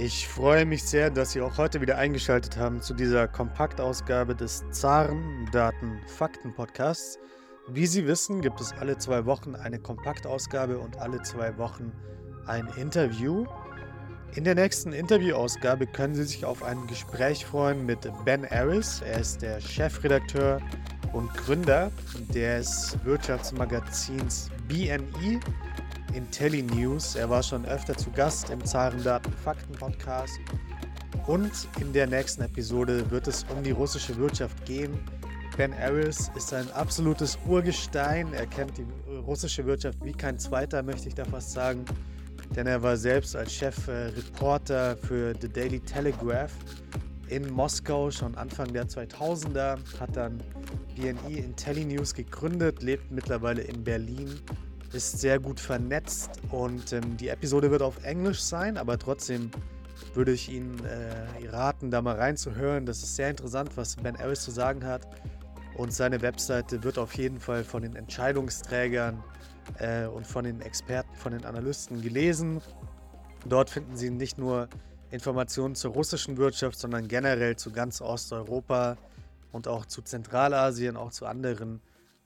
Ich freue mich sehr, dass Sie auch heute wieder eingeschaltet haben zu dieser Kompaktausgabe des Zaren Daten Fakten Podcasts. Wie Sie wissen, gibt es alle zwei Wochen eine Kompaktausgabe und alle zwei Wochen ein Interview. In der nächsten Interviewausgabe können Sie sich auf ein Gespräch freuen mit Ben Aris. Er ist der Chefredakteur und Gründer des Wirtschaftsmagazins BNE IntelliNews. Er war schon öfter zu Gast im Zahlendaten Fakten Podcast. Und in der nächsten Episode wird es um die russische Wirtschaft gehen. Ben Aris ist ein absolutes Urgestein. Er kennt die russische Wirtschaft wie kein zweiter, möchte ich da fast sagen. Denn er war selbst als Chefreporter für The Daily Telegraph in Moskau schon Anfang der 2000er, hat dann BNE IntelliNews gegründet, lebt mittlerweile in Berlin ist sehr gut vernetzt und ähm, die Episode wird auf Englisch sein, aber trotzdem würde ich Ihnen äh, raten, da mal reinzuhören. Das ist sehr interessant, was Ben Ellis zu sagen hat. Und seine Webseite wird auf jeden Fall von den Entscheidungsträgern äh, und von den Experten, von den Analysten gelesen. Dort finden Sie nicht nur Informationen zur russischen Wirtschaft, sondern generell zu ganz Osteuropa und auch zu Zentralasien, auch zu anderen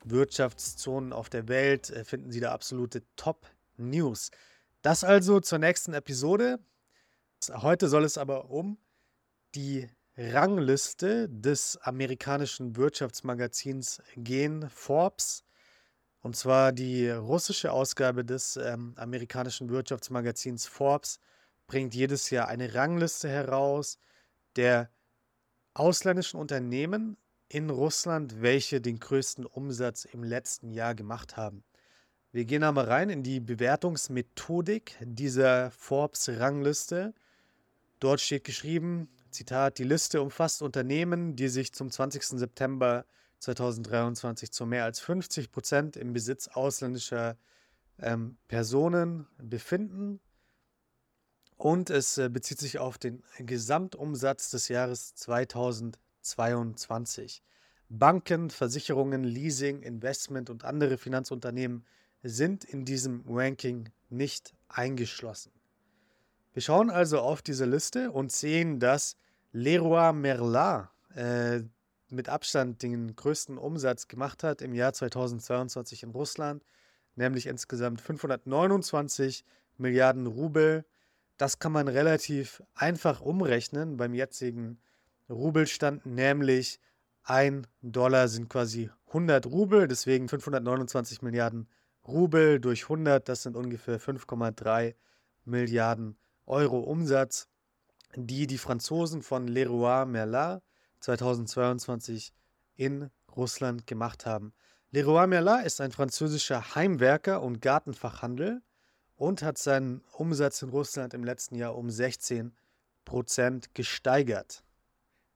Wirtschaftszonen auf der Welt äh, finden Sie da absolute Top-News. Das also zur nächsten Episode. Heute soll es aber um die Rangliste des amerikanischen Wirtschaftsmagazins gehen, Forbes. Und zwar die russische Ausgabe des ähm, amerikanischen Wirtschaftsmagazins Forbes bringt jedes Jahr eine Rangliste heraus der ausländischen Unternehmen in Russland, welche den größten Umsatz im letzten Jahr gemacht haben. Wir gehen einmal rein in die Bewertungsmethodik dieser Forbes-Rangliste. Dort steht geschrieben, Zitat, die Liste umfasst Unternehmen, die sich zum 20. September 2023 zu mehr als 50 Prozent im Besitz ausländischer ähm, Personen befinden. Und es äh, bezieht sich auf den Gesamtumsatz des Jahres 2023. 2022. Banken, Versicherungen, Leasing, Investment und andere Finanzunternehmen sind in diesem Ranking nicht eingeschlossen. Wir schauen also auf diese Liste und sehen, dass Leroy Merlin äh, mit Abstand den größten Umsatz gemacht hat im Jahr 2022 in Russland, nämlich insgesamt 529 Milliarden Rubel. Das kann man relativ einfach umrechnen beim jetzigen Rubel stand, nämlich ein Dollar sind quasi 100 Rubel, deswegen 529 Milliarden Rubel durch 100, das sind ungefähr 5,3 Milliarden Euro Umsatz, die die Franzosen von Leroy Merlin 2022 in Russland gemacht haben. Leroy Merlin ist ein französischer Heimwerker und Gartenfachhandel und hat seinen Umsatz in Russland im letzten Jahr um 16 Prozent gesteigert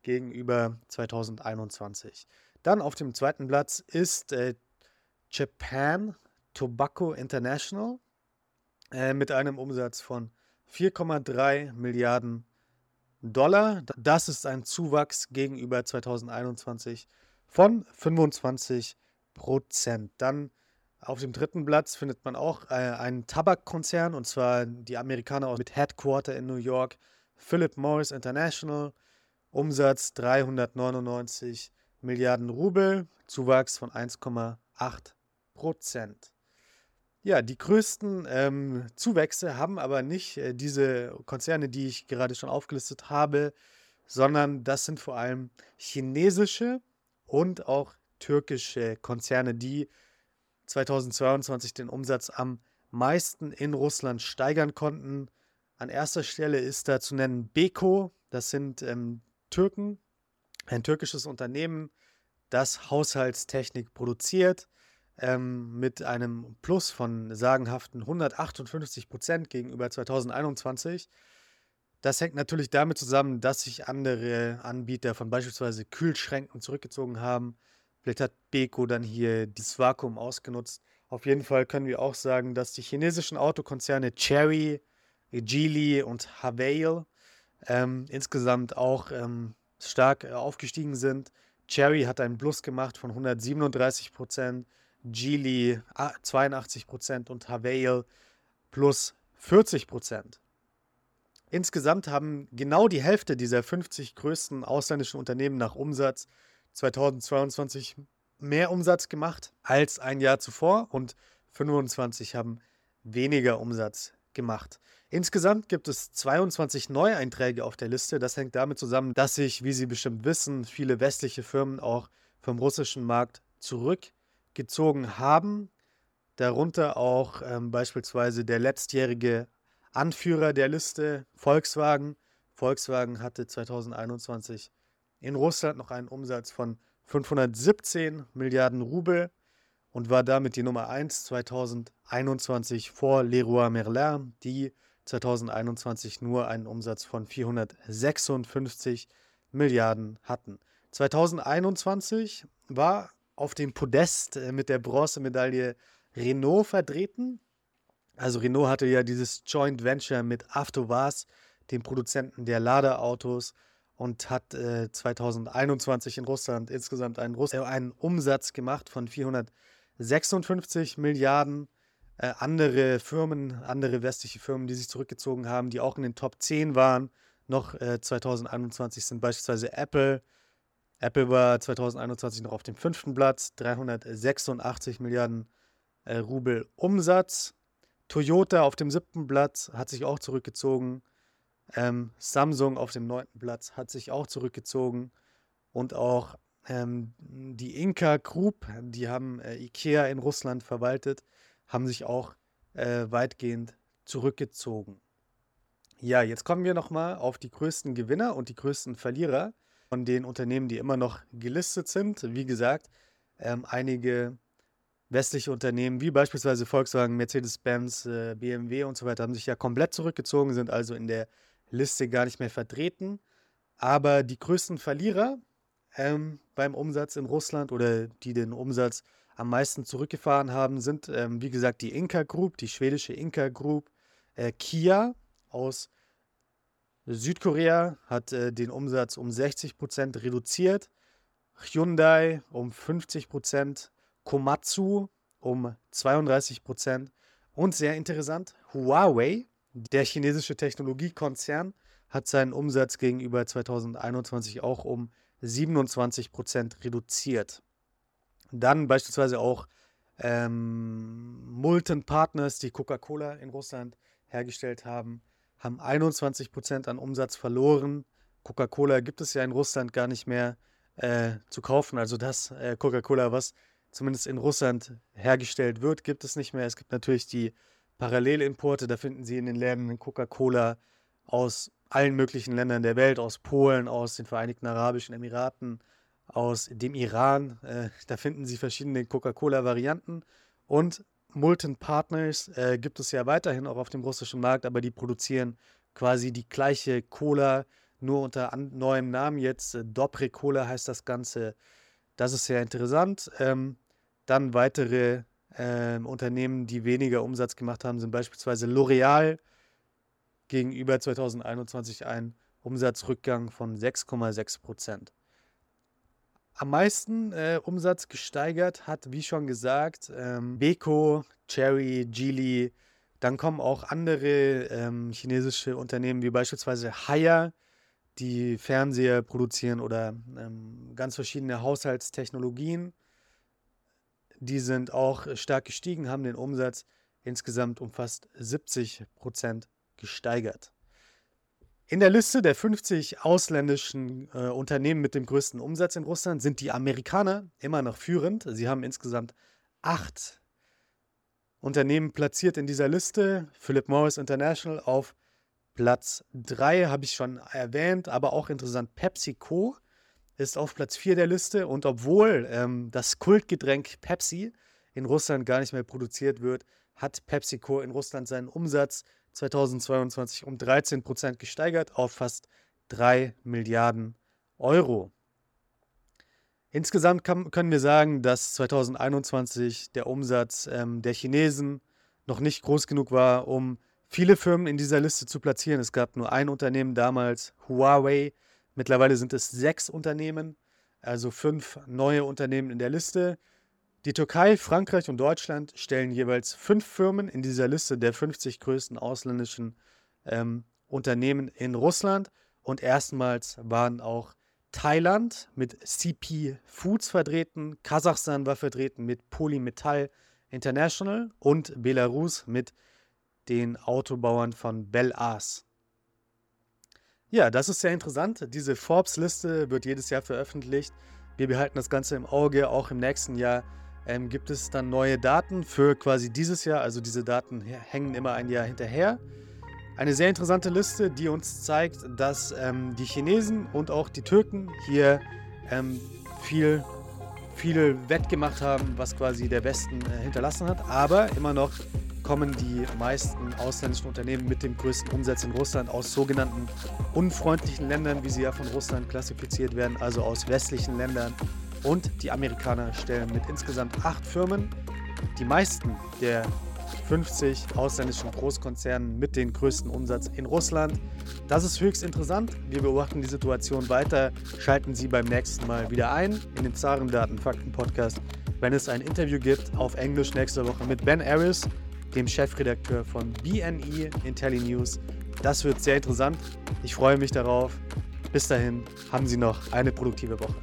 gegenüber 2021. Dann auf dem zweiten Platz ist äh, Japan Tobacco International äh, mit einem Umsatz von 4,3 Milliarden Dollar. Das ist ein Zuwachs gegenüber 2021 von 25 Prozent. Dann auf dem dritten Platz findet man auch äh, einen Tabakkonzern und zwar die Amerikaner mit Headquarter in New York, Philip Morris International Umsatz 399 Milliarden Rubel, Zuwachs von 1,8 Prozent. Ja, die größten ähm, Zuwächse haben aber nicht äh, diese Konzerne, die ich gerade schon aufgelistet habe, sondern das sind vor allem chinesische und auch türkische Konzerne, die 2022 den Umsatz am meisten in Russland steigern konnten. An erster Stelle ist da zu nennen Beko, das sind ähm, Türken, ein türkisches Unternehmen, das Haushaltstechnik produziert, ähm, mit einem Plus von sagenhaften 158 Prozent gegenüber 2021. Das hängt natürlich damit zusammen, dass sich andere Anbieter von beispielsweise Kühlschränken zurückgezogen haben. Vielleicht hat Beko dann hier dieses Vakuum ausgenutzt. Auf jeden Fall können wir auch sagen, dass die chinesischen Autokonzerne Cherry, Geely und Havail ähm, insgesamt auch ähm, stark äh, aufgestiegen sind. Cherry hat einen Plus gemacht von 137 Prozent, Geely 82 Prozent und Havail plus 40 Prozent. Insgesamt haben genau die Hälfte dieser 50 größten ausländischen Unternehmen nach Umsatz 2022 mehr Umsatz gemacht als ein Jahr zuvor und 25 haben weniger Umsatz gemacht. Insgesamt gibt es 22 Neueinträge auf der Liste. Das hängt damit zusammen, dass sich, wie Sie bestimmt wissen, viele westliche Firmen auch vom russischen Markt zurückgezogen haben. Darunter auch ähm, beispielsweise der letztjährige Anführer der Liste, Volkswagen. Volkswagen hatte 2021 in Russland noch einen Umsatz von 517 Milliarden Rubel und war damit die Nummer 1 2021 vor Leroy Merlin, die 2021 nur einen Umsatz von 456 Milliarden hatten. 2021 war auf dem Podest äh, mit der Bronzemedaille Renault vertreten. Also Renault hatte ja dieses Joint Venture mit Avtovaz, dem Produzenten der Ladeautos, und hat äh, 2021 in Russland insgesamt einen, Russ äh, einen Umsatz gemacht von 456 Milliarden. Äh, andere Firmen, andere westliche Firmen, die sich zurückgezogen haben, die auch in den Top 10 waren, noch 2021 äh, sind beispielsweise Apple. Apple war 2021 noch auf dem fünften Platz, 386 Milliarden äh, Rubel Umsatz. Toyota auf dem siebten Platz hat sich auch zurückgezogen. Ähm, Samsung auf dem neunten Platz hat sich auch zurückgezogen. Und auch ähm, die Inka Group, die haben äh, Ikea in Russland verwaltet, haben sich auch äh, weitgehend zurückgezogen. Ja, jetzt kommen wir nochmal auf die größten Gewinner und die größten Verlierer von den Unternehmen, die immer noch gelistet sind. Wie gesagt, ähm, einige westliche Unternehmen wie beispielsweise Volkswagen, Mercedes-Benz, äh, BMW und so weiter haben sich ja komplett zurückgezogen, sind also in der Liste gar nicht mehr vertreten. Aber die größten Verlierer ähm, beim Umsatz in Russland oder die den Umsatz am meisten zurückgefahren haben, sind, ähm, wie gesagt, die Inka Group, die schwedische Inka Group. Äh, Kia aus Südkorea hat äh, den Umsatz um 60% reduziert. Hyundai um 50%. Komatsu um 32 Prozent. Und sehr interessant, Huawei, der chinesische Technologiekonzern, hat seinen Umsatz gegenüber 2021 auch um 27 Prozent reduziert. Dann beispielsweise auch ähm, Multon Partners, die Coca-Cola in Russland hergestellt haben, haben 21 Prozent an Umsatz verloren. Coca-Cola gibt es ja in Russland gar nicht mehr äh, zu kaufen. Also das äh, Coca-Cola, was zumindest in Russland hergestellt wird, gibt es nicht mehr. Es gibt natürlich die Parallelimporte, da finden Sie in den Läden Coca-Cola aus allen möglichen Ländern der Welt, aus Polen, aus den Vereinigten Arabischen Emiraten, aus dem Iran. Äh, da finden Sie verschiedene Coca-Cola-Varianten und Multon Partners äh, gibt es ja weiterhin auch auf dem russischen Markt, aber die produzieren quasi die gleiche Cola, nur unter neuem Namen jetzt. Äh, Dobre Cola heißt das Ganze. Das ist sehr interessant. Ähm, dann weitere äh, Unternehmen, die weniger Umsatz gemacht haben, sind beispielsweise L'Oreal gegenüber 2021 ein Umsatzrückgang von 6,6 Prozent. Am meisten äh, Umsatz gesteigert hat, wie schon gesagt, ähm, Beko, Cherry, Geely. Dann kommen auch andere ähm, chinesische Unternehmen wie beispielsweise Haier, die Fernseher produzieren oder ähm, ganz verschiedene Haushaltstechnologien. Die sind auch stark gestiegen, haben den Umsatz insgesamt um fast 70 Prozent gesteigert. In der Liste der 50 ausländischen äh, Unternehmen mit dem größten Umsatz in Russland sind die Amerikaner immer noch führend. Sie haben insgesamt acht Unternehmen platziert in dieser Liste. Philip Morris International auf Platz 3 habe ich schon erwähnt, aber auch interessant PepsiCo ist auf Platz 4 der Liste und obwohl ähm, das Kultgetränk Pepsi in Russland gar nicht mehr produziert wird, hat PepsiCo in Russland seinen Umsatz 2022 um 13 Prozent gesteigert auf fast 3 Milliarden Euro. Insgesamt kann, können wir sagen, dass 2021 der Umsatz ähm, der Chinesen noch nicht groß genug war, um viele Firmen in dieser Liste zu platzieren. Es gab nur ein Unternehmen damals, Huawei, Mittlerweile sind es sechs Unternehmen, also fünf neue Unternehmen in der Liste. Die Türkei, Frankreich und Deutschland stellen jeweils fünf Firmen in dieser Liste der 50 größten ausländischen ähm, Unternehmen in Russland und erstmals waren auch Thailand mit CP Foods vertreten, Kasachstan war vertreten mit Polymetall International und Belarus mit den Autobauern von Belas. Ja, das ist sehr interessant. Diese Forbes-Liste wird jedes Jahr veröffentlicht. Wir behalten das Ganze im Auge. Auch im nächsten Jahr ähm, gibt es dann neue Daten für quasi dieses Jahr. Also diese Daten hängen immer ein Jahr hinterher. Eine sehr interessante Liste, die uns zeigt, dass ähm, die Chinesen und auch die Türken hier ähm, viel, viel wettgemacht haben, was quasi der Westen äh, hinterlassen hat. Aber immer noch kommen die meisten ausländischen Unternehmen mit dem größten Umsatz in Russland aus sogenannten unfreundlichen Ländern, wie sie ja von Russland klassifiziert werden, also aus westlichen Ländern. Und die Amerikaner stellen mit insgesamt acht Firmen die meisten der 50 ausländischen Großkonzernen mit dem größten Umsatz in Russland. Das ist höchst interessant. Wir beobachten die Situation weiter. Schalten Sie beim nächsten Mal wieder ein in den Zarendaten Fakten Podcast, wenn es ein Interview gibt auf Englisch nächste Woche mit Ben Aris, dem Chefredakteur von BNE IntelliNews. Das wird sehr interessant. Ich freue mich darauf. Bis dahin haben Sie noch eine produktive Woche.